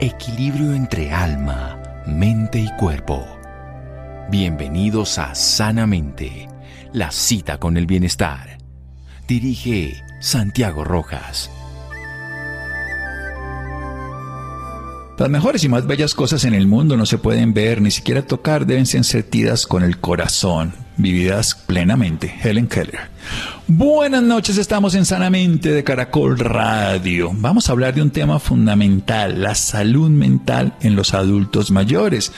equilibrio entre alma, mente y cuerpo. Bienvenidos a Sanamente, la cita con el bienestar. Dirige Santiago Rojas. Las mejores y más bellas cosas en el mundo no se pueden ver ni siquiera tocar, deben ser sentidas con el corazón, vividas plenamente. Helen Keller. Buenas noches, estamos en Sanamente de Caracol Radio. Vamos a hablar de un tema fundamental, la salud mental en los adultos mayores,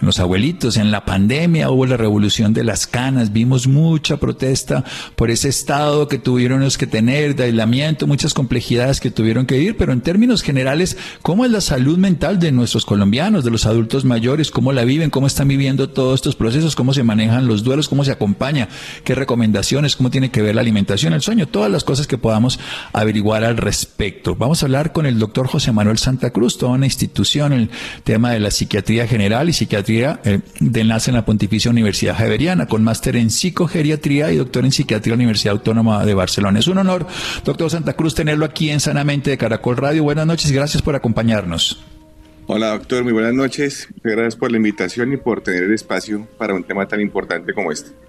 en los abuelitos. En la pandemia hubo la revolución de las canas, vimos mucha protesta por ese estado que tuvieron que tener de aislamiento, muchas complejidades que tuvieron que vivir, pero en términos generales, ¿cómo es la salud mental de nuestros colombianos, de los adultos mayores? ¿Cómo la viven? ¿Cómo están viviendo todos estos procesos? ¿Cómo se manejan los duelos? ¿Cómo se acompaña? ¿Qué recomendaciones? ¿Cómo tiene que ver la alimentación? El sueño, todas las cosas que podamos averiguar al respecto. Vamos a hablar con el doctor José Manuel Santa Cruz, toda una institución, el tema de la psiquiatría general y psiquiatría eh, de enlace en la Pontificia Universidad Javeriana, con máster en psicogeriatría y doctor en psiquiatría de la Universidad Autónoma de Barcelona. Es un honor, doctor Santa Cruz, tenerlo aquí en Sanamente de Caracol Radio. Buenas noches y gracias por acompañarnos. Hola doctor, muy buenas noches. Gracias por la invitación y por tener el espacio para un tema tan importante como este.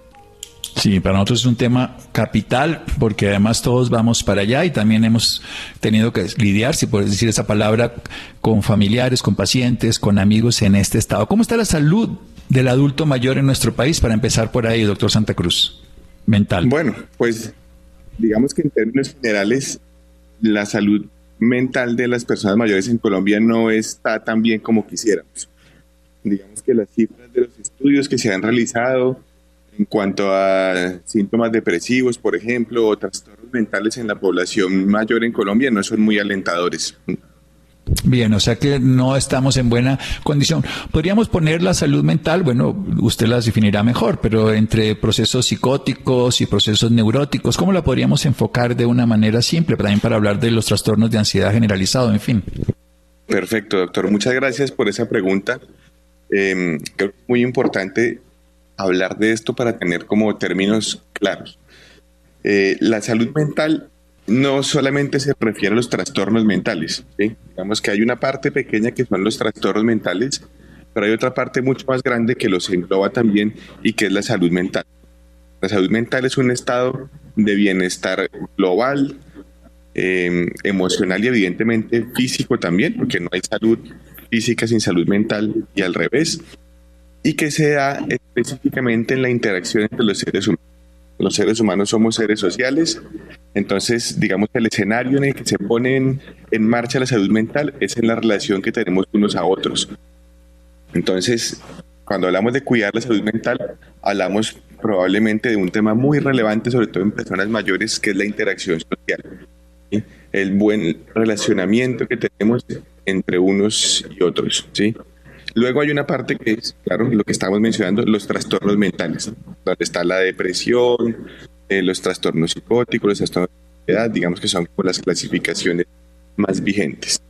Sí, para nosotros es un tema capital porque además todos vamos para allá y también hemos tenido que lidiar, si puedes decir esa palabra, con familiares, con pacientes, con amigos en este estado. ¿Cómo está la salud del adulto mayor en nuestro país? Para empezar por ahí, doctor Santa Cruz, mental. Bueno, pues digamos que en términos generales, la salud mental de las personas mayores en Colombia no está tan bien como quisiéramos. Digamos que las cifras de los estudios que se han realizado en cuanto a síntomas depresivos, por ejemplo, o trastornos mentales en la población mayor en Colombia, no son muy alentadores. Bien, o sea que no estamos en buena condición. Podríamos poner la salud mental, bueno, usted las definirá mejor, pero entre procesos psicóticos y procesos neuróticos, ¿cómo la podríamos enfocar de una manera simple, también para hablar de los trastornos de ansiedad generalizado, en fin? Perfecto, doctor. Muchas gracias por esa pregunta. Eh, creo que es muy importante hablar de esto para tener como términos claros. Eh, la salud mental no solamente se refiere a los trastornos mentales. Digamos que hay una parte pequeña que son los trastornos mentales, pero hay otra parte mucho más grande que los engloba también y que es la salud mental. La salud mental es un estado de bienestar global, em, emocional y evidentemente físico también, porque no hay salud física sin salud mental y al revés y que se da específicamente en la interacción entre los seres humanos. Los seres humanos somos seres sociales, entonces digamos que el escenario en el que se pone en, marcha la salud mental es en la relación que tenemos unos a otros. Entonces, cuando hablamos de cuidar la salud mental, hablamos probablemente de un tema muy relevante, sobre todo en personas mayores, que es la interacción social. El buen relacionamiento que tenemos entre unos y otros. ¿sí? Luego hay una parte que es, claro, lo que estamos mencionando, los trastornos mentales, donde está la depresión, eh, los trastornos psicóticos, los trastornos de edad, digamos que son como las clasificaciones más vigentes.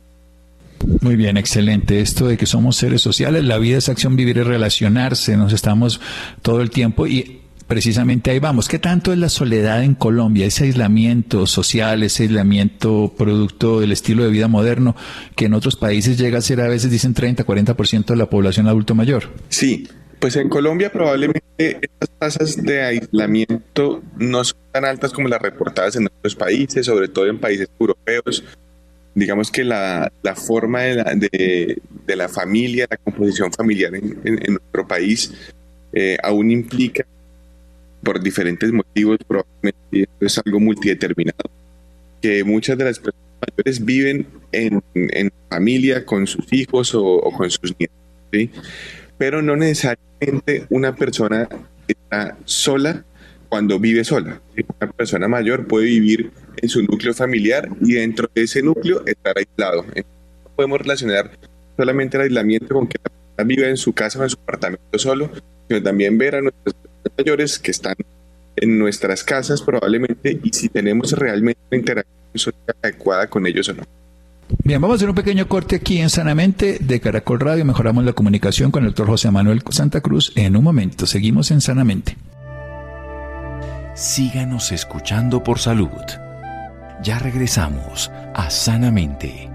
Muy bien, excelente. Esto de que somos seres sociales, la vida es acción, vivir y relacionarse, nos estamos todo el tiempo y precisamente ahí vamos. ¿Qué tanto es la soledad en Colombia, ese aislamiento social, ese aislamiento producto del estilo de vida moderno que en otros países llega a ser a veces, dicen 30, 40% de la población adulto mayor? Sí, pues en Colombia probablemente estas tasas de aislamiento no son tan altas como las reportadas en otros países, sobre todo en países europeos. Digamos que la, forma de la, de, la, familia, la composición familiar en, nuestro país eh, aún implica por diferentes motivos, probablemente es algo multideterminado, que muchas de las personas mayores viven en, familia con sus hijos o, con sus nietos, ¿sí? pero no necesariamente una persona está sola cuando vive sola. Una persona mayor puede vivir en su núcleo familiar y dentro de ese núcleo estar aislado. No podemos relacionar solamente el aislamiento con que la persona vive en su casa o en su apartamento solo, sino también ver a nuestras mayores que están en nuestras casas probablemente y si tenemos realmente una interacción social adecuada con ellos o no. Bien, vamos a hacer un pequeño corte aquí en Sanamente de Caracol Radio. Mejoramos la comunicación con el doctor José Manuel Santa Cruz en un momento. Seguimos en Sanamente. Síganos escuchando por salud. Ya regresamos a Sanamente.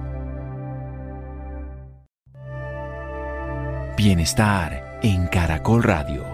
Bienestar en Caracol Radio.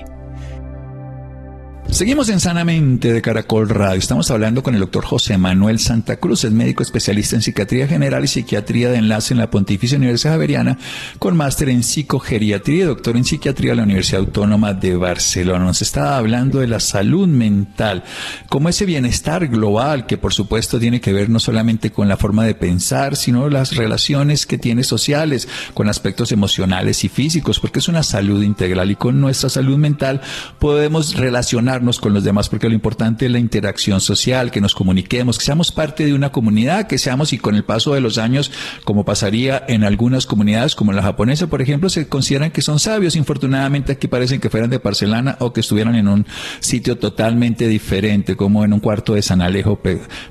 Seguimos en Sanamente de Caracol Radio. Estamos hablando con el doctor José Manuel Santa Cruz, es médico especialista en psiquiatría general y psiquiatría de enlace en la Pontificia Universidad Javeriana, con máster en psicogeriatría y doctor en psiquiatría de la Universidad Autónoma de Barcelona. Nos estaba hablando de la salud mental, como ese bienestar global que por supuesto tiene que ver no solamente con la forma de pensar, sino las relaciones que tiene sociales, con aspectos emocionales y físicos, porque es una salud integral y con nuestra salud mental podemos con los demás, porque lo importante es la interacción social, que nos comuniquemos, que seamos parte de una comunidad, que seamos y con el paso de los años, como pasaría en algunas comunidades, como la japonesa, por ejemplo, se consideran que son sabios. Infortunadamente aquí parecen que fueran de Porcelana o que estuvieran en un sitio totalmente diferente, como en un cuarto de San Alejo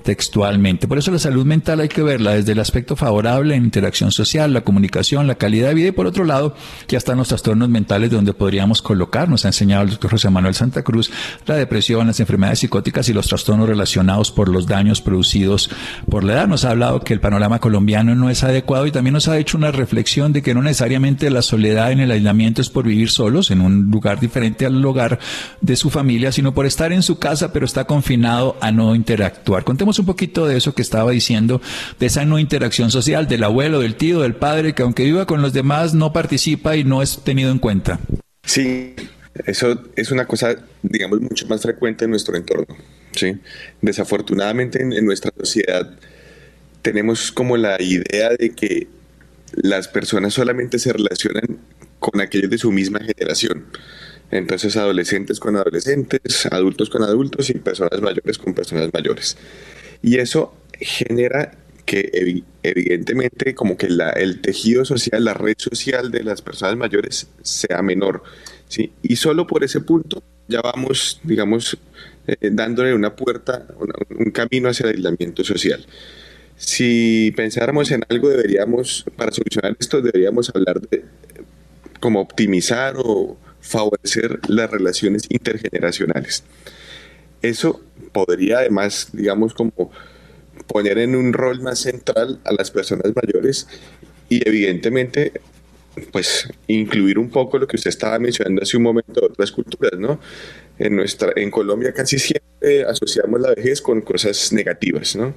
textualmente. Por eso la salud mental hay que verla desde el aspecto favorable en interacción social, la comunicación, la calidad de vida y por otro lado, ya están los trastornos mentales donde podríamos colocar, nos ha enseñado el doctor José Manuel Santa Cruz, la depresión, las enfermedades psicóticas y los trastornos relacionados por los daños producidos por la edad. Nos ha hablado que el panorama colombiano no es adecuado y también nos ha hecho una reflexión de que no necesariamente la soledad en el aislamiento es por vivir solos en un lugar diferente al hogar de su familia, sino por estar en su casa pero está confinado a no interactuar. Contemos un poquito de eso que estaba diciendo, de esa no interacción social del abuelo, del tío, del padre, que aunque viva con los demás no participa y no es tenido en cuenta. Sí, eso es una cosa, digamos, mucho más frecuente en nuestro entorno. ¿sí? Desafortunadamente en, nuestra sociedad tenemos como la idea de que las personas solamente se relacionan con aquellos de su misma generación. Entonces, adolescentes con adolescentes, adultos con adultos y personas mayores con personas mayores. Y eso genera que evidentemente como que el tejido social, la red social de las personas mayores sea menor. ¿Sí? Y solo por ese punto ya vamos, digamos, eh, dándole una puerta, un camino hacia el aislamiento social. Si pensáramos en algo, deberíamos, para solucionar esto, deberíamos hablar de cómo optimizar o favorecer las relaciones intergeneracionales. Eso podría además, digamos, como poner en un rol más central a las personas mayores y evidentemente pues incluir un poco lo que usted estaba mencionando hace un momento de otras culturas, ¿no? En, nuestra, en Colombia casi siempre asociamos la vejez con cosas negativas, ¿no?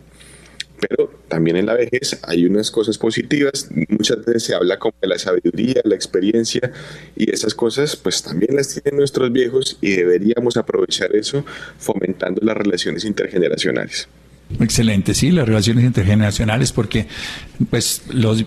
Pero también en la vejez hay unas cosas positivas, muchas veces se habla como de la sabiduría, la experiencia, y esas cosas pues también las tienen nuestros viejos y deberíamos aprovechar eso fomentando las relaciones intergeneracionales. Excelente, sí, las relaciones intergeneracionales, porque pues los,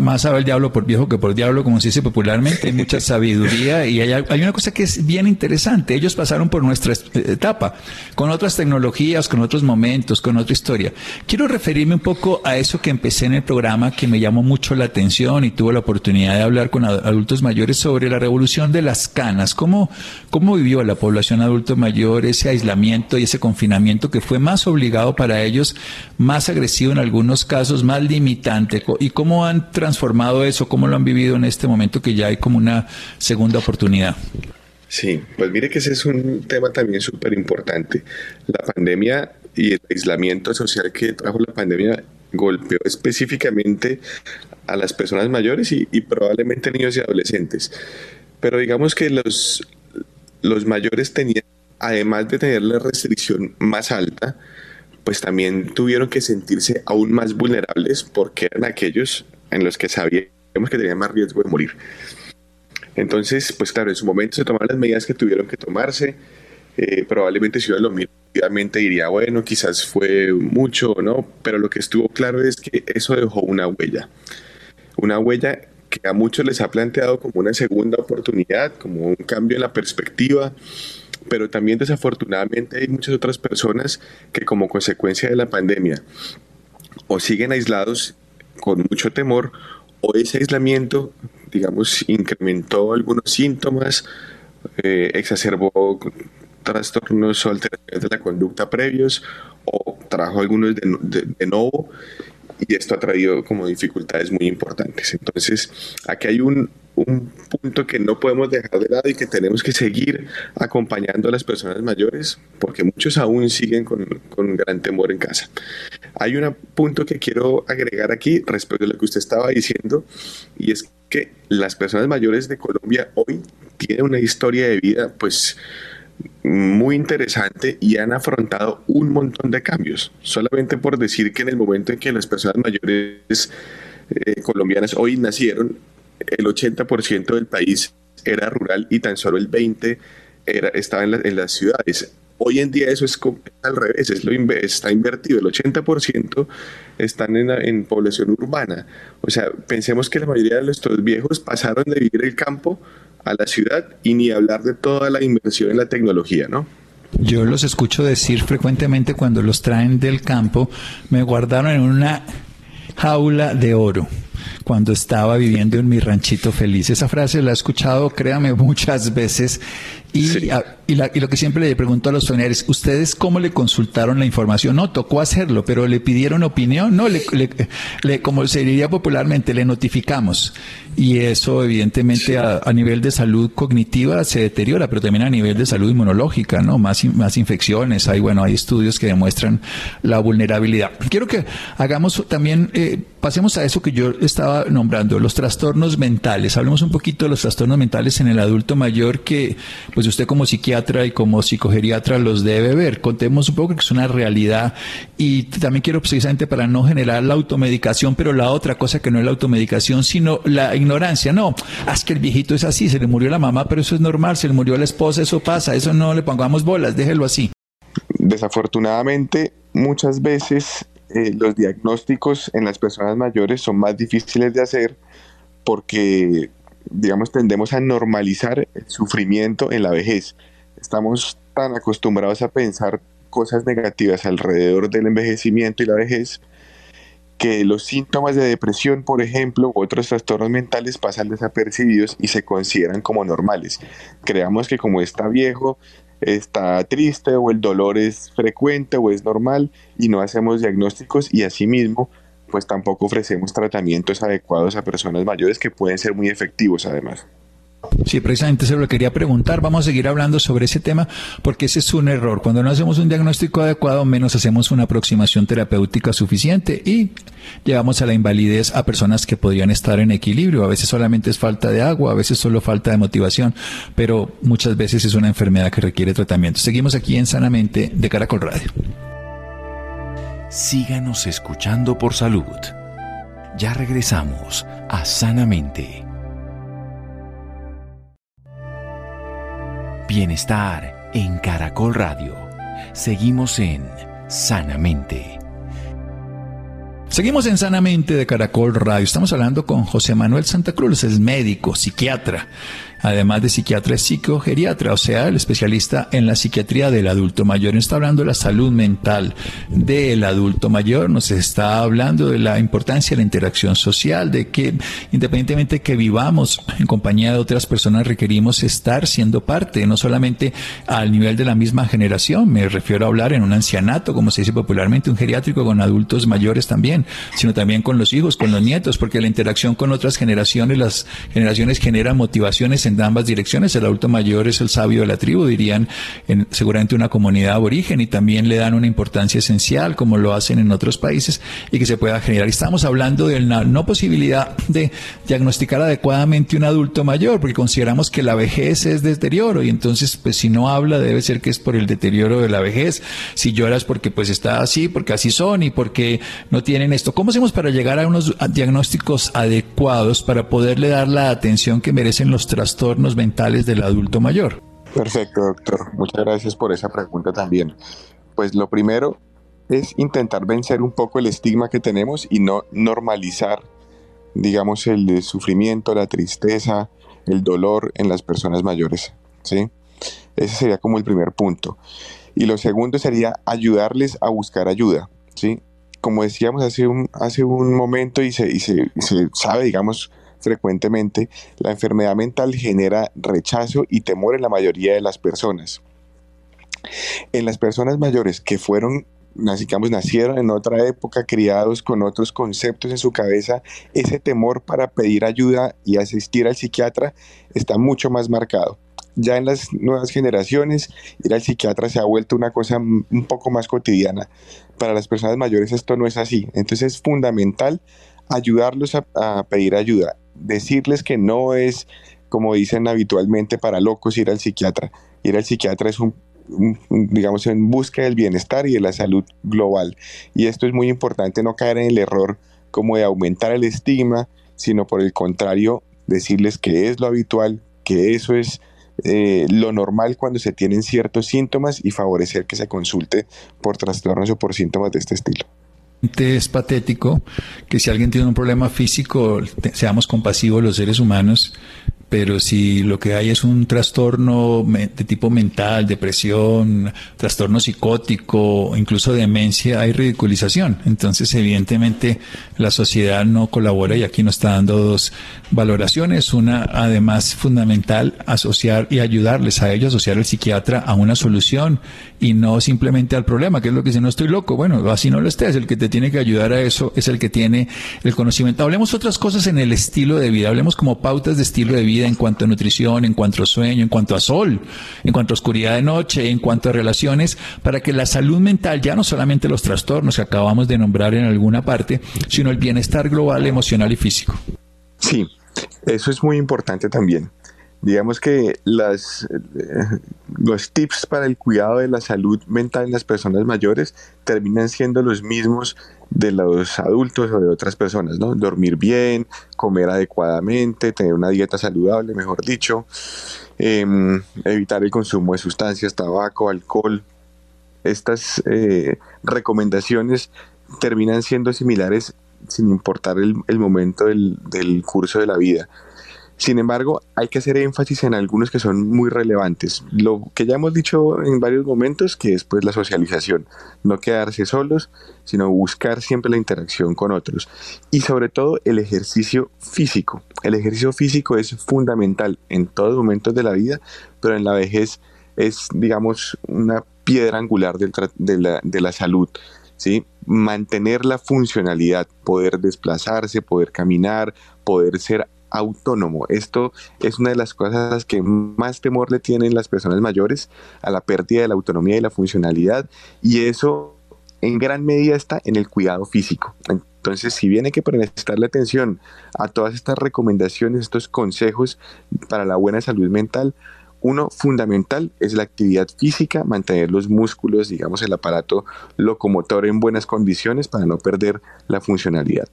más sabe el diablo por viejo que por diablo, como se dice popularmente, hay mucha sabiduría y hay, hay, una cosa que es bien interesante, ellos pasaron por nuestra etapa, con otras tecnologías, con otros momentos, con otra historia. Quiero referirme un poco a eso que empecé en el programa, que me llamó mucho la atención y tuve la oportunidad de hablar con adultos mayores sobre la revolución de las canas, cómo, cómo vivió la población adulto mayor ese aislamiento y ese confinamiento que fue más obligado para ellos, más agresivo en algunos casos, más limitante. ¿Y cómo han transformado eso? ¿Cómo lo han vivido en este momento que ya hay como una segunda oportunidad? Sí, pues mire que ese es un tema también súper importante. La pandemia y el aislamiento social que trajo la pandemia golpeó específicamente a las personas mayores y, y probablemente niños y adolescentes. Pero digamos que los, los mayores tenían, además de tener la restricción más alta, pues también tuvieron que sentirse aún más vulnerables porque eran aquellos en los que sabíamos que tenían más riesgo de morir. Entonces, pues claro, en su momento se tomaron las medidas que tuvieron que tomarse. Eh, probablemente si uno lo mira, diría, bueno, quizás fue mucho o no, pero lo que estuvo claro es que eso dejó una huella. Una huella que a muchos les ha planteado como una segunda oportunidad, como un cambio en la perspectiva, pero también desafortunadamente hay muchas otras personas que como consecuencia de la pandemia o siguen aislados con mucho temor o ese aislamiento, digamos, incrementó algunos síntomas, eh, exacerbó trastornos o alteraciones de la conducta previos o trajo algunos de, nuevo y esto ha traído como dificultades muy importantes. Entonces, aquí hay un, un punto que no podemos dejar de lado y que tenemos que seguir acompañando a las personas mayores, porque muchos aún siguen con, con gran temor en casa. Hay un punto que quiero agregar aquí respecto a lo que usted estaba diciendo, y es que las personas mayores de Colombia hoy tienen una historia de vida, pues, muy interesante y han afrontado un montón de cambios. Solamente por decir que en el momento en que las personas mayores eh, colombianas hoy nacieron, el 80% del país era rural y tan solo el 20% era, estaba en, las ciudades. Hoy en día eso es al revés, es lo está invertido, el 80% están en, en, población urbana. O sea, pensemos que la mayoría de nuestros viejos pasaron de vivir el campo a la ciudad y ni hablar de toda la inversión en la tecnología, ¿no? Yo los escucho decir frecuentemente cuando los traen del campo, me guardaron en una jaula de oro cuando estaba viviendo en mi ranchito feliz. Esa frase la he escuchado, créame, muchas veces. Y, y, lo que siempre le pregunto a los familiares, ¿ustedes cómo le consultaron la información? No, tocó hacerlo, pero le pidieron opinión. No, le, le, como se diría popularmente, le notificamos. Y eso, evidentemente, a, nivel de salud cognitiva se deteriora, pero también a nivel de salud inmunológica, ¿no? Más, más infecciones. Hay, bueno, hay estudios que demuestran la vulnerabilidad. Quiero que hagamos también, eh, pasemos a eso que yo estaba nombrando, los trastornos mentales. Hablemos un poquito de los trastornos mentales en el adulto mayor que, pues usted como psiquiatra y como psicogeriatra los debe ver. Contemos un poco que es una realidad y también quiero precisamente para no generar la automedicación, pero la otra cosa que no es la automedicación, sino la ignorancia. No, es que el viejito es así, se le murió la mamá, pero eso es normal, se le murió la esposa, eso pasa, eso no le pongamos bolas, déjelo así. Desafortunadamente, muchas veces eh, los diagnósticos en las personas mayores son más difíciles de hacer porque, digamos, tendemos a normalizar el sufrimiento en la vejez. Estamos tan acostumbrados a pensar cosas negativas alrededor del envejecimiento y la vejez que los síntomas de depresión, por ejemplo, u otros trastornos mentales pasan desapercibidos y se consideran como normales. Creamos que como está viejo, está triste o el dolor es frecuente o es normal y no hacemos diagnósticos y asimismo pues tampoco ofrecemos tratamientos adecuados a personas mayores que pueden ser muy efectivos además. Sí, precisamente se lo quería preguntar. Vamos a seguir hablando sobre ese tema porque ese es un error. Cuando no hacemos un diagnóstico adecuado, menos hacemos una aproximación terapéutica suficiente y llevamos a la invalidez a personas que podrían estar en equilibrio. A veces solamente es falta de agua, a veces solo falta de motivación, pero muchas veces es una enfermedad que requiere tratamiento. Seguimos aquí en Sanamente de Caracol Radio. Síganos escuchando por salud. Ya regresamos a Sanamente. Bienestar en Caracol Radio. Seguimos en Sanamente. Seguimos en Sanamente de Caracol Radio. Estamos hablando con José Manuel Santa Cruz, es médico, psiquiatra además de psiquiatra, es psicogeriatra, o sea, el especialista en la psiquiatría del adulto mayor. Nos está hablando de la salud mental del adulto mayor, nos está hablando de la importancia de la interacción social, de que independientemente que vivamos en compañía de otras personas, requerimos estar siendo parte, no solamente al nivel de la misma generación, me refiero a hablar en un ancianato, como se dice popularmente, un geriátrico con adultos mayores también, sino también con los hijos, con los nietos, porque la interacción con otras generaciones, las generaciones generan motivaciones en ambas direcciones. El adulto mayor es el sabio de la tribu, dirían en seguramente una comunidad aborigen y también le dan una importancia esencial como lo hacen en otros países y que se pueda generar. Estamos hablando de la no posibilidad de diagnosticar adecuadamente un adulto mayor porque consideramos que la vejez es deterioro y entonces pues si no habla debe ser que es por el deterioro de la vejez. Si lloras porque pues está así, porque así son y porque no tienen esto. ¿Cómo hacemos para llegar a unos diagnósticos adecuados para poderle dar la atención que merecen los trastornos trastornos mentales del adulto mayor? Perfecto, doctor. Muchas gracias por esa pregunta también. Pues lo primero es intentar vencer un poco el estigma que tenemos y no normalizar, digamos, el sufrimiento, la tristeza, el dolor en las personas mayores. ¿sí? Ese sería como el primer punto. Y lo segundo sería ayudarles a buscar ayuda. ¿sí? Como decíamos hace un, hace un momento y se, y se, se sabe, digamos, frecuentemente, la enfermedad mental genera rechazo y temor en la mayoría de las personas. En las personas mayores que fueron digamos, nacieron en otra época, criados con otros conceptos en su cabeza, ese temor para pedir ayuda y asistir al psiquiatra está mucho más marcado. Ya en las nuevas generaciones, ir al psiquiatra se ha vuelto una cosa un poco más cotidiana. Para las personas mayores esto no es así. Entonces es fundamental ayudarlos a, pedir ayuda, decirles que no es, como dicen habitualmente, para locos ir al psiquiatra. Ir al psiquiatra es un digamos, en busca del bienestar y de la salud global. Y esto es muy importante, no caer en el error como de aumentar el estigma, sino por el contrario, decirles que es lo habitual, que eso es eh, lo normal cuando se tienen ciertos síntomas y favorecer que se consulte por trastornos o por síntomas de este estilo. Es patético que si alguien tiene un problema físico, seamos compasivos los seres humanos pero si lo que hay es un trastorno de tipo mental, depresión, trastorno psicótico, incluso demencia, hay ridiculización. Entonces, evidentemente, la sociedad no colabora y aquí nos está dando dos valoraciones. Una, además, fundamental, asociar y ayudarles a ellos, asociar al psiquiatra a una solución y no simplemente al problema, que es lo que dice, no estoy loco. Bueno, así no lo estés. El que te tiene que ayudar a eso es el que tiene el conocimiento. Hablemos otras cosas en el estilo de vida. Hablemos como pautas de estilo de vida en cuanto a nutrición, en cuanto a sueño, en cuanto a sol, en cuanto a oscuridad de noche, en cuanto a relaciones, para que la salud mental, ya no solamente los trastornos que acabamos de nombrar en alguna parte, sino el bienestar global, emocional y físico. Sí, eso es muy importante también. Digamos que las, eh, los tips para el cuidado de la salud mental en las personas mayores terminan siendo los mismos de los adultos o de otras personas, ¿no? Dormir bien, comer adecuadamente, tener una dieta saludable, mejor dicho, em, evitar el consumo de sustancias, tabaco, alcohol. Estas eh, recomendaciones terminan siendo similares sin importar el, momento del, del curso de la vida. Sin embargo, hay que hacer énfasis en algunos que son muy relevantes. Lo que ya hemos dicho en varios momentos, que es pues la socialización, no quedarse solos, sino buscar siempre la interacción con otros. Y sobre todo el ejercicio físico. El ejercicio físico es fundamental en todos los momentos de la vida, pero en la vejez es, digamos, una piedra angular de, la, de la salud. ¿sí? Mantener la funcionalidad, poder desplazarse, poder caminar, poder ser autónomo. Esto es una de las cosas que más temor le tienen las personas mayores a la pérdida de la autonomía y la funcionalidad y eso en gran medida está en el cuidado físico. Entonces, si bien que prestarle atención a todas estas recomendaciones, estos consejos para la buena salud mental, uno fundamental es la actividad física, mantener los músculos, digamos, el aparato locomotor en buenas condiciones para no perder la funcionalidad.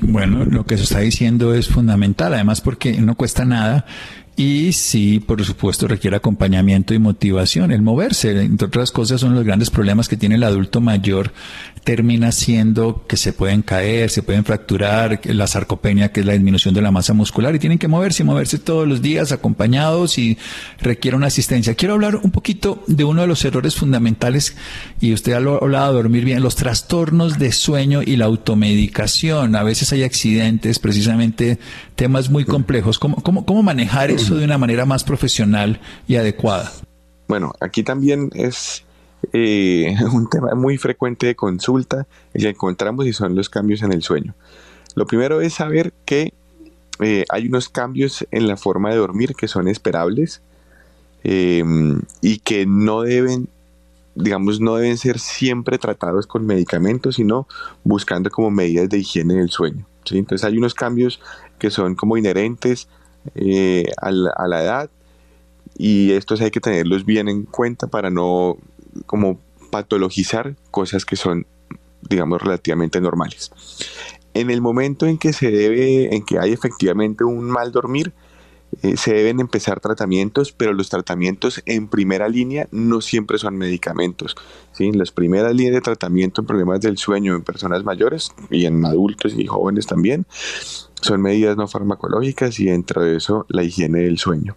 Bueno, lo que se está diciendo es fundamental, además porque no cuesta nada y sí, por supuesto, requiere acompañamiento y motivación. El moverse, entre otras cosas, son los grandes problemas que tiene el adulto mayor. Termina siendo que se pueden caer, se pueden fracturar, la sarcopenia, que es la disminución de la masa muscular, y tienen que moverse y moverse todos los días acompañados y requiere una asistencia. Quiero hablar un poquito de uno de los errores fundamentales, y usted ha hablado de dormir bien, los trastornos de sueño y la automedicación. A veces hay accidentes, precisamente temas muy complejos. ¿Cómo, cómo, cómo manejar eso? de una manera más profesional y adecuada? Bueno, aquí también es eh, un tema muy frecuente de consulta y encontramos y son los cambios en el sueño. Lo primero es saber que eh, hay unos cambios en la forma de dormir que son esperables em, y que no deben, digamos, no deben ser siempre tratados con medicamentos, sino buscando como medidas de higiene del sueño. Entonces hay unos cambios que son como inherentes eh, a, la, edad y estos hay que tenerlos bien en cuenta para no como patologizar cosas que son digamos relativamente normales. En el momento en que se debe, en que hay efectivamente un mal dormir, eh, se deben empezar tratamientos, pero los tratamientos en primera línea no siempre son medicamentos. ¿sí? Las primeras líneas de tratamiento en problemas del sueño en personas mayores y en adultos y jóvenes también son medidas no farmacológicas y dentro de eso la higiene del sueño.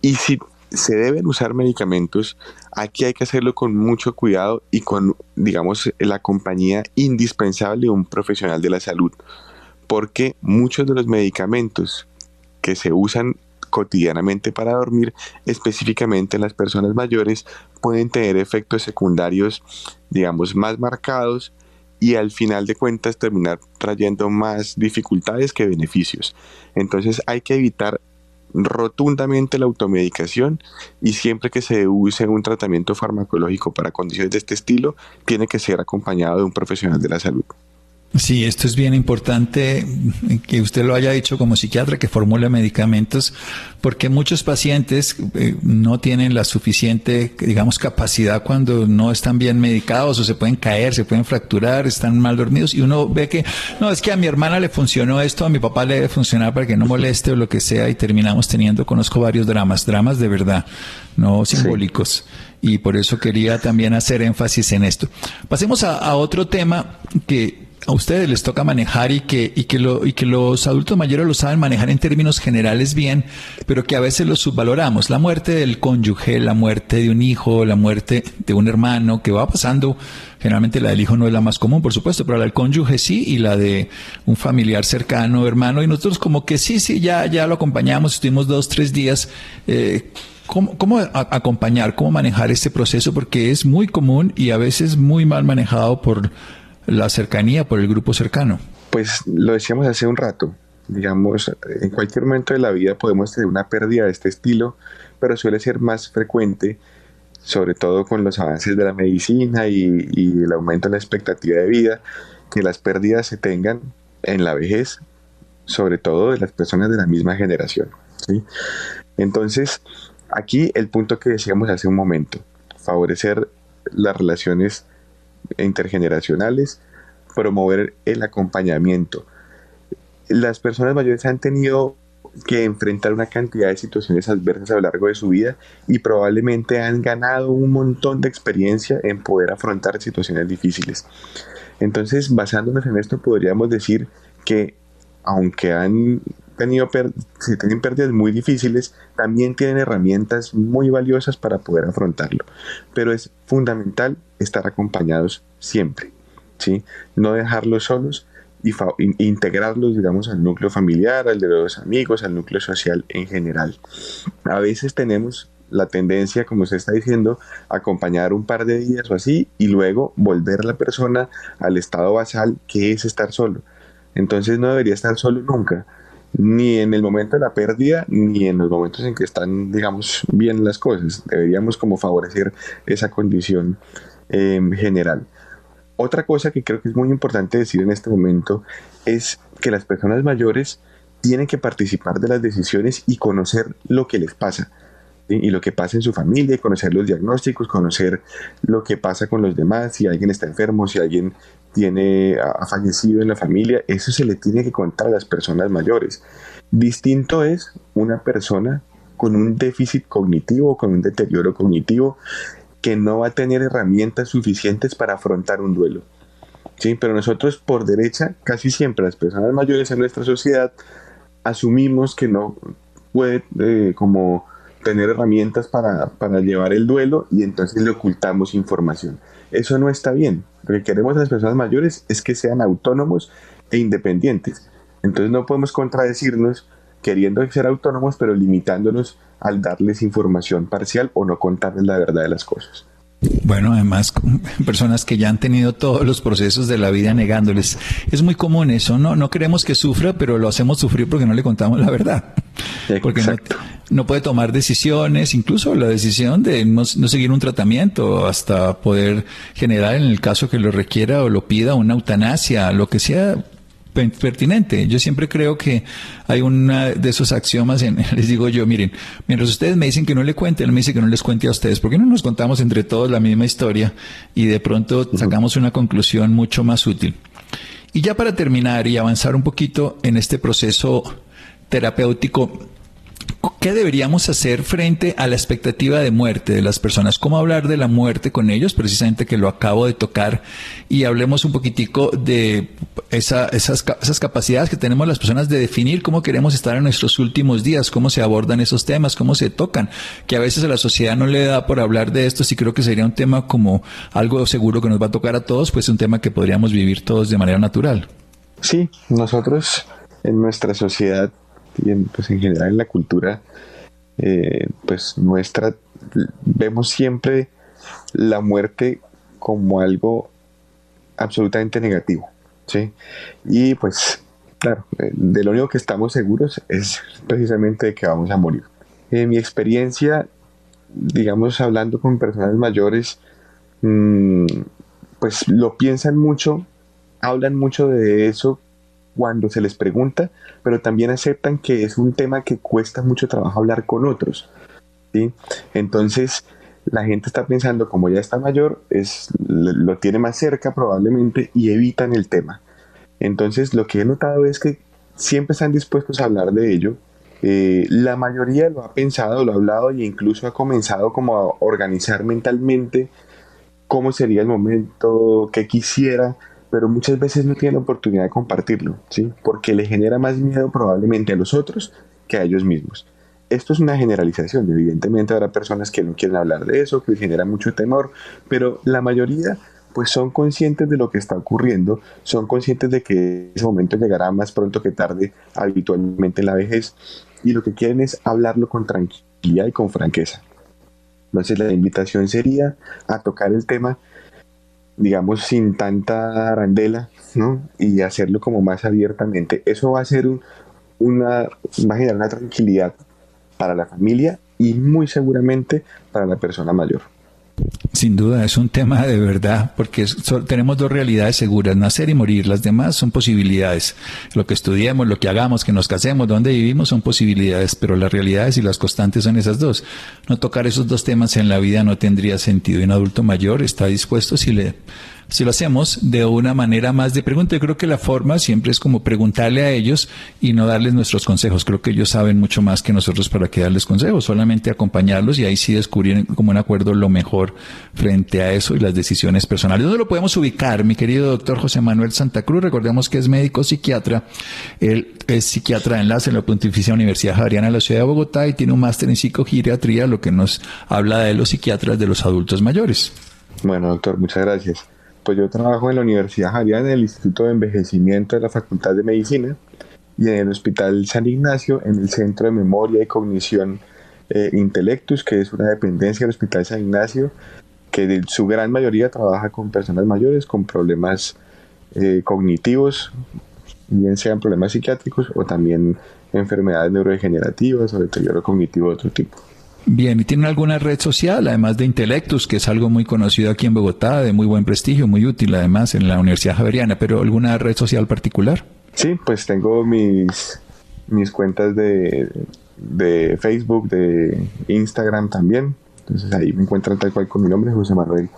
Y si se deben usar medicamentos, aquí hay que hacerlo con mucho cuidado y con, digamos, la compañía indispensable de un profesional de la salud, porque muchos de los medicamentos que se usan cotidianamente para dormir, específicamente en las personas mayores, pueden tener efectos secundarios, digamos, más marcados y al final de cuentas terminar trayendo más dificultades que beneficios. Entonces hay que evitar rotundamente la automedicación y siempre que se use un tratamiento farmacológico para condiciones de este estilo, tiene que ser acompañado de un profesional de la salud. Sí, esto es bien importante que usted lo haya dicho como psiquiatra, que formule medicamentos, porque muchos pacientes eh, no tienen la suficiente, digamos, capacidad cuando no están bien medicados o se pueden caer, se pueden fracturar, están mal dormidos y uno ve que, no, es que a mi hermana le funcionó esto, a mi papá le debe funcionar para que no moleste o lo que sea y terminamos teniendo, conozco varios dramas, dramas de verdad, no simbólicos. Y por eso quería también hacer énfasis en esto. Pasemos a otro tema que a ustedes les toca manejar y que, y que, los adultos mayores lo saben manejar en términos generales bien, pero que a veces lo subvaloramos. La muerte del cónyuge, la muerte de un hijo, la muerte de un hermano, que va pasando. Generalmente la del hijo no es la más común, por supuesto, pero la del cónyuge sí, y la de un familiar cercano, hermano, y nosotros como que sí, sí, ya, ya lo acompañamos, estuvimos dos, tres días. Eh, ¿Cómo, ¿Cómo, acompañar, cómo manejar este proceso? Porque es muy común y a veces muy mal manejado por la cercanía por el grupo cercano? Pues lo decíamos hace un rato, digamos, en cualquier momento de la vida podemos tener una pérdida de este estilo, pero suele ser más frecuente, sobre todo con los avances de la medicina y, el aumento de la expectativa de vida, que las pérdidas se tengan en la vejez, sobre todo de las personas de la misma generación. Entonces, aquí el punto que decíamos hace un momento, favorecer las relaciones intergeneracionales, promover el acompañamiento. Las personas mayores han tenido que enfrentar una cantidad de situaciones adversas a lo largo de su vida y probablemente han ganado un montón de experiencia en poder afrontar situaciones difíciles. Entonces, basándonos en esto, podríamos decir que aunque han tenido si tienen pérdidas muy difíciles, también tienen herramientas muy valiosas para poder afrontarlo. Pero es fundamental estar acompañados siempre, ¿sí? No dejarlos solos y integrarlos, digamos, al núcleo familiar, al de los amigos, al núcleo social en general. A veces tenemos la tendencia, como se está diciendo, acompañar un par de días o así y luego volver la persona al estado basal que es estar solo. Entonces no debería estar solo nunca ni en el momento de la pérdida, ni en los momentos en que están, digamos, bien las cosas. Deberíamos como favorecer esa condición em, general. Otra cosa que creo que es muy importante decir en este momento es que las personas mayores tienen que participar de las decisiones y conocer lo que les pasa. Y lo que pasa en su familia, conocer los diagnósticos, conocer lo que pasa con los demás, si alguien está enfermo, si alguien tiene, ha fallecido en la familia, eso se le tiene que contar a las personas mayores. Distinto es una persona con un déficit cognitivo, con un deterioro cognitivo, que no va a tener herramientas suficientes para afrontar un duelo. ¿Sí? Pero nosotros por derecha, casi siempre las personas mayores en nuestra sociedad asumimos que no puede eh, como tener herramientas para, para llevar el duelo y entonces le ocultamos información. Eso no está bien. Lo que queremos a las personas mayores es que sean autónomos e independientes. Entonces no podemos contradecirnos queriendo ser autónomos, pero limitándonos al darles información parcial o no contarles la verdad de las cosas. Bueno, además, personas que ya han tenido todos los procesos de la vida negándoles. Es muy común eso, ¿no? No queremos que sufra, pero lo hacemos sufrir porque no le contamos la verdad. Porque no, puede tomar decisiones, incluso la decisión de no, no, seguir un tratamiento hasta poder generar, en el caso que lo requiera o lo pida, una eutanasia, lo que sea pertinente. Yo siempre creo que hay una de esos axiomas, en, les digo yo, miren, mientras ustedes me dicen que no le cuente, él me dice que no les cuente a ustedes, ¿por qué no nos contamos entre todos la misma historia y de pronto sacamos una conclusión mucho más útil? Y ya para terminar y avanzar un poquito en este proceso terapéutico, ¿Qué deberíamos hacer frente a la expectativa de muerte de las personas? ¿Cómo hablar de la muerte con ellos? Precisamente que lo acabo de tocar. Y hablemos un poquitico de esas, esas capacidades que tenemos las personas de definir cómo queremos estar en nuestros últimos días, cómo se abordan esos temas, cómo se tocan. Que a veces a la sociedad no le da por hablar de esto. Sí creo que sería un tema como algo seguro que nos va a tocar a todos, pues un tema que podríamos vivir todos de manera natural. Sí, nosotros en nuestra sociedad y en, pues en general en la cultura eh, pues nuestra vemos siempre la muerte como algo absolutamente negativo, ¿sí? Y pues, claro, eh, de lo único que estamos seguros es precisamente de que vamos a morir. En mi experiencia, digamos, hablando con personas mayores, mm, pues lo piensan mucho, hablan mucho de eso cuando se les pregunta, pero también aceptan que es un tema que cuesta mucho trabajo hablar con otros. ¿sí? Entonces, la gente está pensando, como ya está mayor, es, lo tiene más cerca probablemente y evitan el tema. Entonces, lo que he notado es que siempre están dispuestos a hablar de ello. Eh, la mayoría lo ha pensado, lo ha hablado e incluso ha comenzado como a organizar mentalmente cómo sería el momento, qué quisiera, pero muchas veces no tienen la oportunidad de compartirlo, ¿sí? Porque le genera más miedo probablemente a los otros que a ellos mismos. Esto es una generalización, evidentemente habrá personas que no quieren hablar de eso, que genera mucho temor, pero la mayoría pues son conscientes de lo que está ocurriendo, son conscientes de que ese momento llegará más pronto que tarde habitualmente en la vejez y lo que quieren es hablarlo con tranquilidad y con franqueza. Entonces la invitación sería a tocar el tema, digamos, sin tanta arandela, ¿no? Y hacerlo como más abiertamente. Eso va a ser una, va a generar una tranquilidad para la familia y muy seguramente para la persona mayor. Sin duda, es un tema de verdad, porque tenemos dos realidades seguras, nacer y morir. Las demás son posibilidades. Lo que estudiemos, lo que hagamos, que nos casemos, donde vivimos son posibilidades, pero las realidades y las constantes son esas dos. No tocar esos dos temas en la vida no tendría sentido. Y un adulto mayor está dispuesto si le si lo hacemos de una manera más de pregunta. Yo creo que la forma siempre es como preguntarle a ellos y no darles nuestros consejos. Creo que ellos saben mucho más que nosotros para que darles consejos, solamente acompañarlos y ahí sí descubrir como un acuerdo lo mejor frente a eso y las decisiones personales. ¿Dónde lo podemos ubicar, mi querido doctor José Manuel Santa Cruz? Recordemos que es médico psiquiatra. Él es psiquiatra de enlace en la Pontificia Universidad Javeriana de la Ciudad de Bogotá y tiene un máster en psicogeriatría, lo que nos habla de los psiquiatras de los adultos mayores. Bueno, doctor, muchas gracias pues yo trabajo en la Universidad Javeriana, en el Instituto de Envejecimiento de la Facultad de Medicina y en el Hospital San Ignacio, en el Centro de Memoria y Cognición eh, Intelectus, que es una dependencia del Hospital San Ignacio, que de su gran mayoría trabaja con personas mayores con problemas eh, cognitivos, bien sean problemas psiquiátricos o también enfermedades neurodegenerativas o deterioro cognitivo de otro tipo. Bien, ¿y tienen alguna red social, además de Intelectus, que es algo muy conocido aquí en Bogotá, de muy buen prestigio, muy útil además en la Universidad Javeriana, pero alguna red social particular? Sí, pues tengo mis, mis cuentas de, de Facebook, de Instagram también. Entonces ahí me encuentran tal cual con mi nombre, José Manuel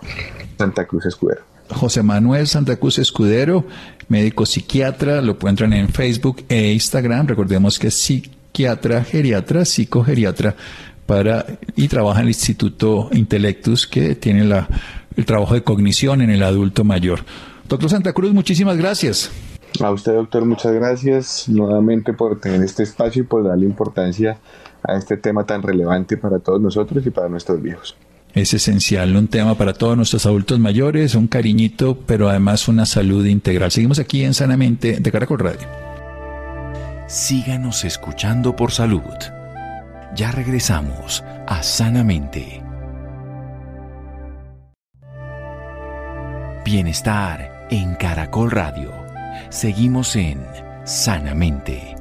Santa Cruz Escudero. José Manuel Santa Cruz Escudero, médico psiquiatra, lo encuentran en Facebook e Instagram. Recordemos que es psiquiatra, geriatra, psicogeriatra para y trabaja en el Instituto Intelectus que tiene la, el trabajo de cognición en el adulto mayor. Doctor Santa Cruz, muchísimas gracias. A usted, doctor, muchas gracias nuevamente por tener este espacio y por darle importancia a este tema tan relevante para todos nosotros y para nuestros viejos. Es esencial, un tema para todos nuestros adultos mayores, un cariñito, pero además una salud integral. Seguimos aquí en Sanamente de Caracol Radio. Síganos escuchando por salud. Ya regresamos a Sanamente. Bienestar en Caracol Radio. Seguimos en Sanamente.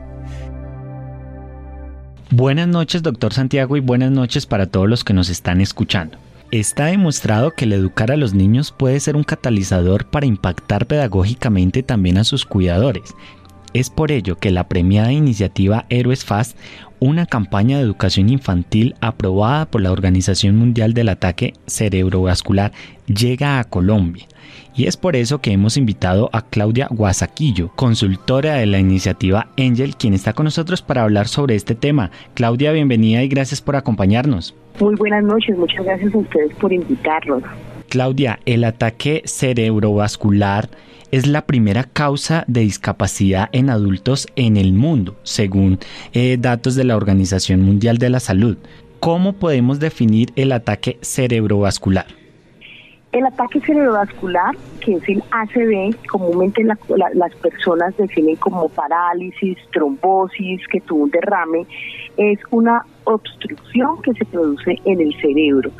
Buenas noches, doctor Santiago, y buenas noches para todos los que nos están escuchando. Está demostrado que el educar a los niños puede ser un catalizador para impactar pedagógicamente también a sus cuidadores. Es por ello que la premiada iniciativa Héroes Fast una campaña de educación infantil aprobada por la Organización Mundial del Ataque Cerebrovascular llega a Colombia. Y es por eso que hemos invitado a Claudia Guasaquillo, consultora de la iniciativa Angel, quien está con nosotros para hablar sobre este tema. Claudia, bienvenida y gracias por acompañarnos. Muy buenas noches, muchas gracias a ustedes por invitarnos. Claudia, el ataque cerebrovascular es la primera causa de discapacidad en adultos en el mundo, según eh, datos de la Organización Mundial de la Salud. ¿Cómo podemos definir el ataque cerebrovascular? El ataque cerebrovascular, que es el ACV, comúnmente las personas definen como parálisis, trombosis, que tuvo un derrame, es una obstrucción que se produce en el cerebro.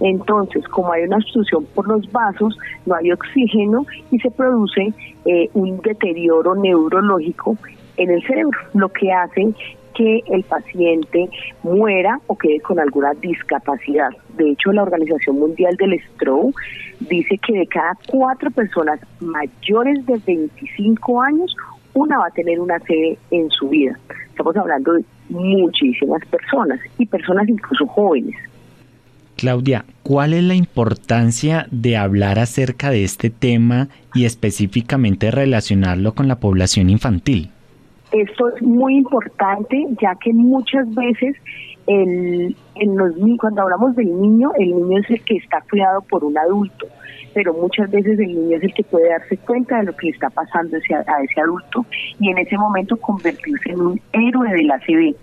Entonces, como hay una obstrucción por los vasos, no hay oxígeno y se produce eh, un deterioro neurológico en el cerebro, lo que hace que el paciente muera o quede con alguna discapacidad. De hecho, la Organización Mundial del Stroke dice que de cada cuatro personas mayores de 25 años, una va a tener una sede en su vida. Estamos hablando de muchísimas personas y personas incluso jóvenes. Claudia, ¿cuál es la importancia de hablar acerca de este tema y específicamente relacionarlo con la población infantil? Esto es muy importante ya que muchas veces el, cuando hablamos del niño, el niño es el que está cuidado por un adulto, pero muchas veces el niño es el que puede darse cuenta de lo que está pasando a ese adulto y en ese momento convertirse en un héroe de la CB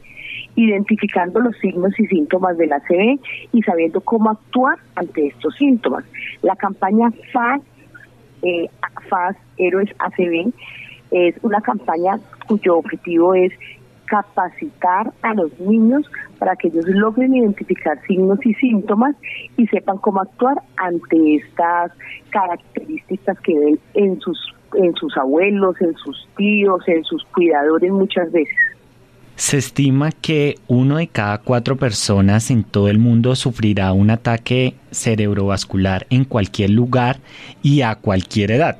identificando los signos y síntomas de la ACV y sabiendo cómo actuar ante estos síntomas. La campaña FAS, eh, FAS Héroes ACV, es una campaña cuyo objetivo es capacitar a los niños para que ellos logren identificar signos y síntomas y sepan cómo actuar ante estas características que ven en sus en sus abuelos, en sus tíos, en sus cuidadores muchas veces. Se estima que uno de cada cuatro personas en todo el mundo sufrirá un ataque cerebrovascular en cualquier lugar y a cualquier edad.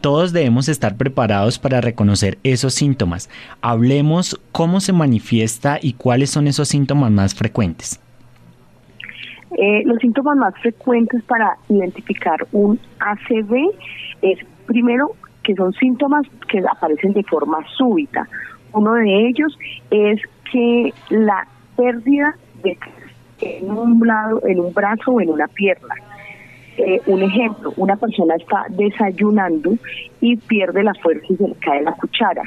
Todos debemos estar preparados para reconocer esos síntomas. Hablemos cómo se manifiesta y cuáles son esos síntomas más frecuentes. Eh, los síntomas más frecuentes para identificar un ACV es primero que son síntomas que aparecen de forma súbita. Uno de ellos es que la pérdida de en un lado, en un brazo o en una pierna. Eh, un ejemplo, una persona está desayunando y pierde la fuerza y se le cae la cuchara.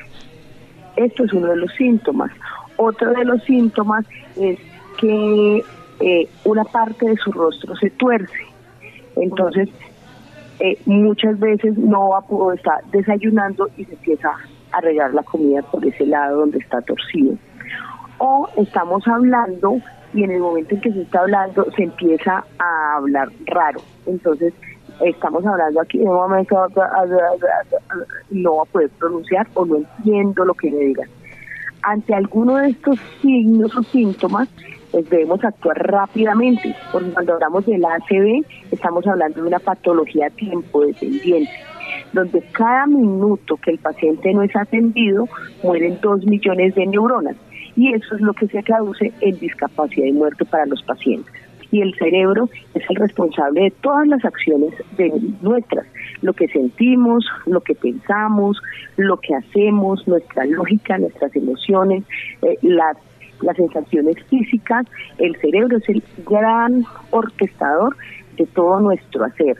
Esto es uno de los síntomas. Otro de los síntomas es que eh, una parte de su rostro se tuerce. Entonces, eh, muchas veces no va a estar desayunando y se empieza a regar la comida por ese lado donde está torcido. O estamos hablando y en el momento en que se está hablando se empieza a hablar raro. Entonces, estamos hablando aquí en un momento no va a poder pronunciar o no entiendo lo que le digan. Ante alguno de estos signos o síntomas, pues debemos actuar rápidamente, porque cuando hablamos del ACV, estamos hablando de una patología tiempo dependiente donde cada minuto que el paciente no es atendido mueren dos millones de neuronas y eso es lo que se traduce en discapacidad y muerte para los pacientes. Y el cerebro es el responsable de todas las acciones de nuestras, lo que sentimos, lo que pensamos, lo que hacemos, nuestra lógica, nuestras emociones, eh, las las sensaciones físicas, el cerebro es el gran orquestador de todo nuestro hacer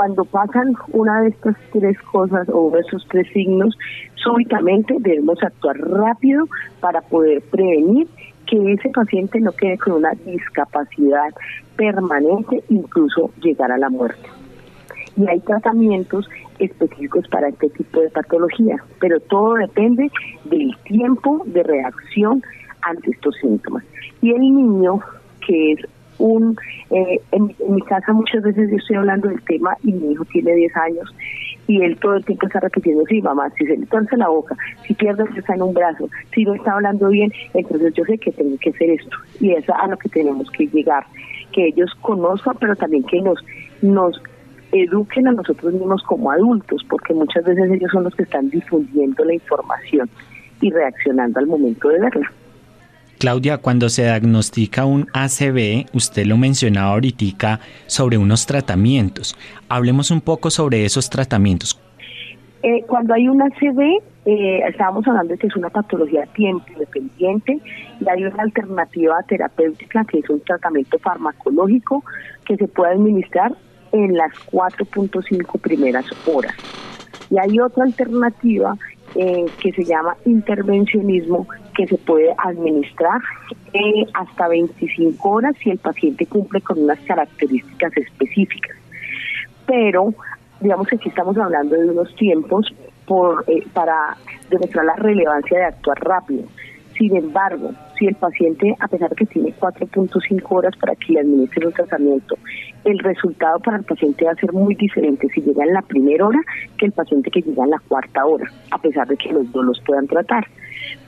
cuando pasan una de estas tres cosas o de esos tres signos, súbitamente debemos actuar rápido para poder prevenir que ese paciente no quede con una discapacidad permanente, incluso llegar a la muerte. Y hay tratamientos específicos para este tipo de patología, pero todo depende del tiempo de reacción ante estos síntomas. Y el niño, que es un, eh, en, mi casa muchas veces yo estoy hablando del tema y mi hijo tiene 10 años y él todo el tiempo está repitiendo, sí, mamá, si se le torce la boca, si pierde está en un brazo, si no está hablando bien, entonces yo sé que tengo que hacer esto. Y es a lo que tenemos que llegar, que ellos conozcan, pero también que nos, nos eduquen a nosotros mismos como adultos, porque muchas veces ellos son los que están difundiendo la información y reaccionando al momento de verla. Claudia, cuando se diagnostica un ACV, usted lo mencionaba ahorita sobre unos tratamientos. Hablemos un poco sobre esos tratamientos. Eh, cuando hay un ACV, eh, estábamos hablando de que es una patología tiempo dependiente y hay una alternativa terapéutica que es un tratamiento farmacológico que se puede administrar en las 4.5 primeras horas. Y hay otra alternativa eh, que se llama intervencionismo que se puede administrar eh, hasta 25 horas si el paciente cumple con unas características específicas. pero digamos que aquí estamos hablando de unos tiempos por, eh, para demostrar la relevancia de actuar rápido. Sin embargo, si el paciente, a pesar de que tiene 4.5 horas para que le administre un tratamiento, el resultado para el paciente va a ser muy diferente si llega en la primera hora que el paciente que llega en la cuarta hora, a pesar de que los dos los puedan tratar.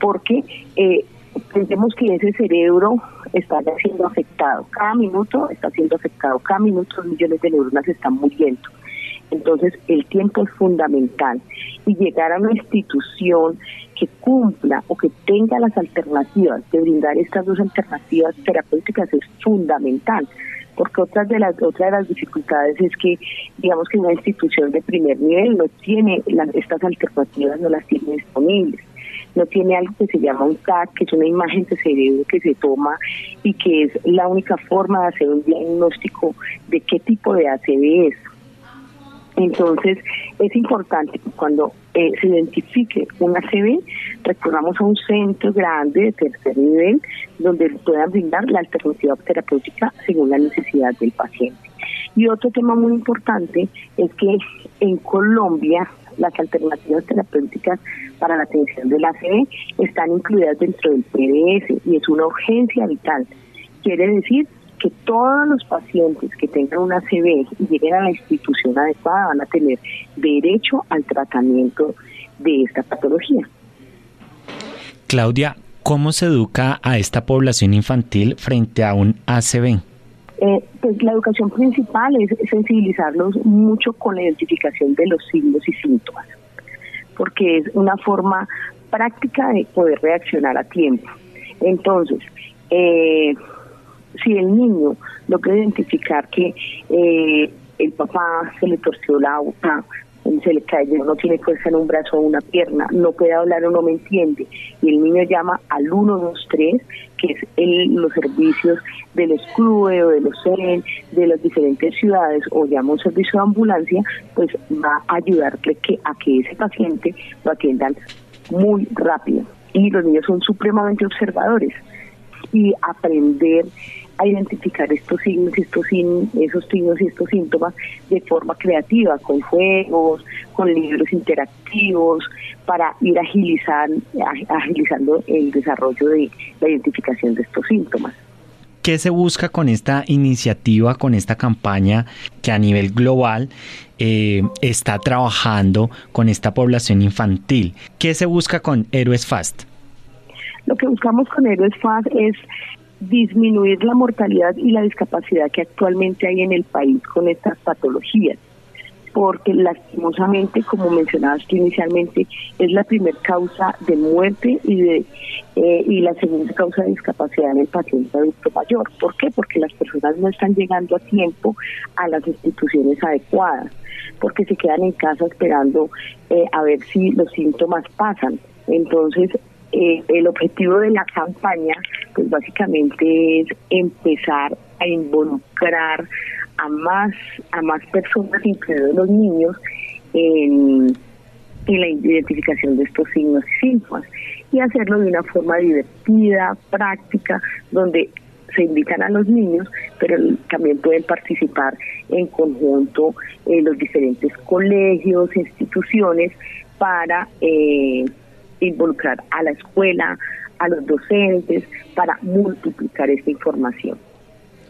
Porque eh, pensemos que ese cerebro está siendo afectado. Cada minuto está siendo afectado, cada minuto millones de neuronas están muriendo. Entonces, el tiempo es fundamental. Y llegar a una institución que cumpla o que tenga las alternativas de brindar estas dos alternativas terapéuticas es fundamental. Porque otra de las otra de las dificultades es que digamos que una institución de primer nivel no tiene estas alternativas no las tiene disponibles. No tiene algo que se llama un TAC, que es una imagen de cerebro que se toma y que es la única forma de hacer un diagnóstico de qué tipo de ACV es. Entonces, es importante que cuando eh, se identifique un ACV, recurramos a un centro grande de tercer nivel donde puedan brindar la alternativa terapéutica según la necesidad del paciente. Y otro tema muy importante es que en Colombia las alternativas terapéuticas para la atención del ACV están incluidas dentro del PDS y es una urgencia vital. Quiere decir que todos los pacientes que tengan una ACV y lleguen a la institución adecuada van a tener derecho al tratamiento de esta patología. Claudia, ¿cómo se educa a esta población infantil frente a un ACV? Eh, pues la educación principal es sensibilizarlos mucho con la identificación de los signos y síntomas, porque es una forma práctica de poder reaccionar a tiempo. Entonces, eh, si el niño logra identificar que eh, el papá se le torció la boca, se le cayó, no tiene fuerza en un brazo o una pierna, no puede hablar o no me entiende, y el niño llama al 123, que es el, los servicios de los clubes o de los CEN, de las diferentes ciudades, o llama un servicio de ambulancia, pues va a ayudarle que, a que ese paciente lo atiendan muy rápido. Y los niños son supremamente observadores y aprender a identificar estos signos y estos esos signos y estos síntomas de forma creativa, con juegos, con libros interactivos, para ir agilizar, agilizando el desarrollo de la identificación de estos síntomas. ¿Qué se busca con esta iniciativa, con esta campaña que a nivel global eh, está trabajando con esta población infantil? ¿Qué se busca con Héroes Fast? Lo que buscamos con Héroes Fast es disminuir la mortalidad y la discapacidad que actualmente hay en el país con estas patologías porque lastimosamente, como mencionabas inicialmente, es la primera causa de muerte y de eh, y la segunda causa de discapacidad en el paciente adulto mayor. ¿Por qué? Porque las personas no están llegando a tiempo a las instituciones adecuadas, porque se quedan en casa esperando eh, a ver si los síntomas pasan. Entonces, eh, el objetivo de la campaña, pues básicamente es empezar a involucrar a más a más personas, incluidos los niños, en, la identificación de estos signos y síntomas y hacerlo de una forma divertida, práctica, donde se invitan a los niños, pero también pueden participar en conjunto en los diferentes colegios, instituciones, para eh, involucrar a la escuela, a los docentes, para multiplicar esta información.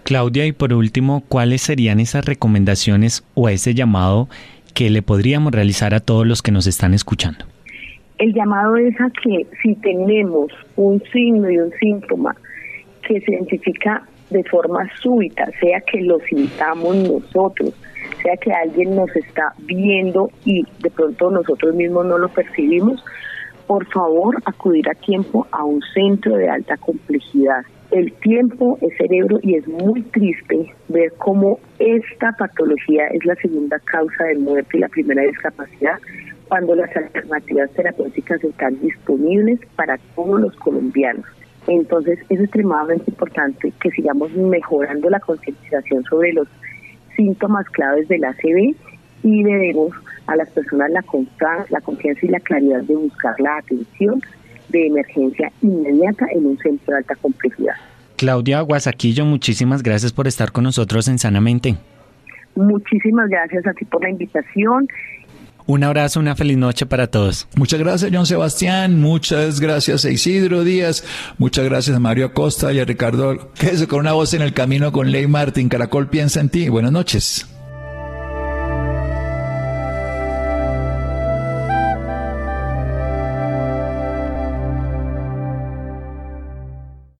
Claudia, y por último, ¿cuáles serían esas recomendaciones o ese llamado que le podríamos realizar a todos los que nos están escuchando? El llamado es a que si tenemos un signo y un síntoma que se identifica de forma súbita, sea que lo sintamos nosotros, sea que alguien nos está viendo y de pronto nosotros mismos no lo percibimos, por favor acudir a tiempo a un centro de alta complejidad. El tiempo es cerebro y es muy triste ver cómo esta patología es la segunda causa de muerte y la primera discapacidad cuando las alternativas terapéuticas están disponibles para todos los colombianos. Entonces es extremadamente importante que sigamos mejorando la concientización sobre los síntomas claves del ACV y debemos a las personas la confianza, la confianza y la claridad de buscar la atención de emergencia inmediata en un centro de alta complejidad. Claudia Guasaquillo, muchísimas gracias por estar con nosotros en Sanamente. Muchísimas gracias a ti por la invitación un abrazo, una feliz noche para todos. Muchas gracias, John Sebastián. Muchas gracias a Isidro Díaz. Muchas gracias a Mario Acosta y a Ricardo. Quédese con una voz en el camino con Ley Martín. Caracol piensa en ti. Buenas noches.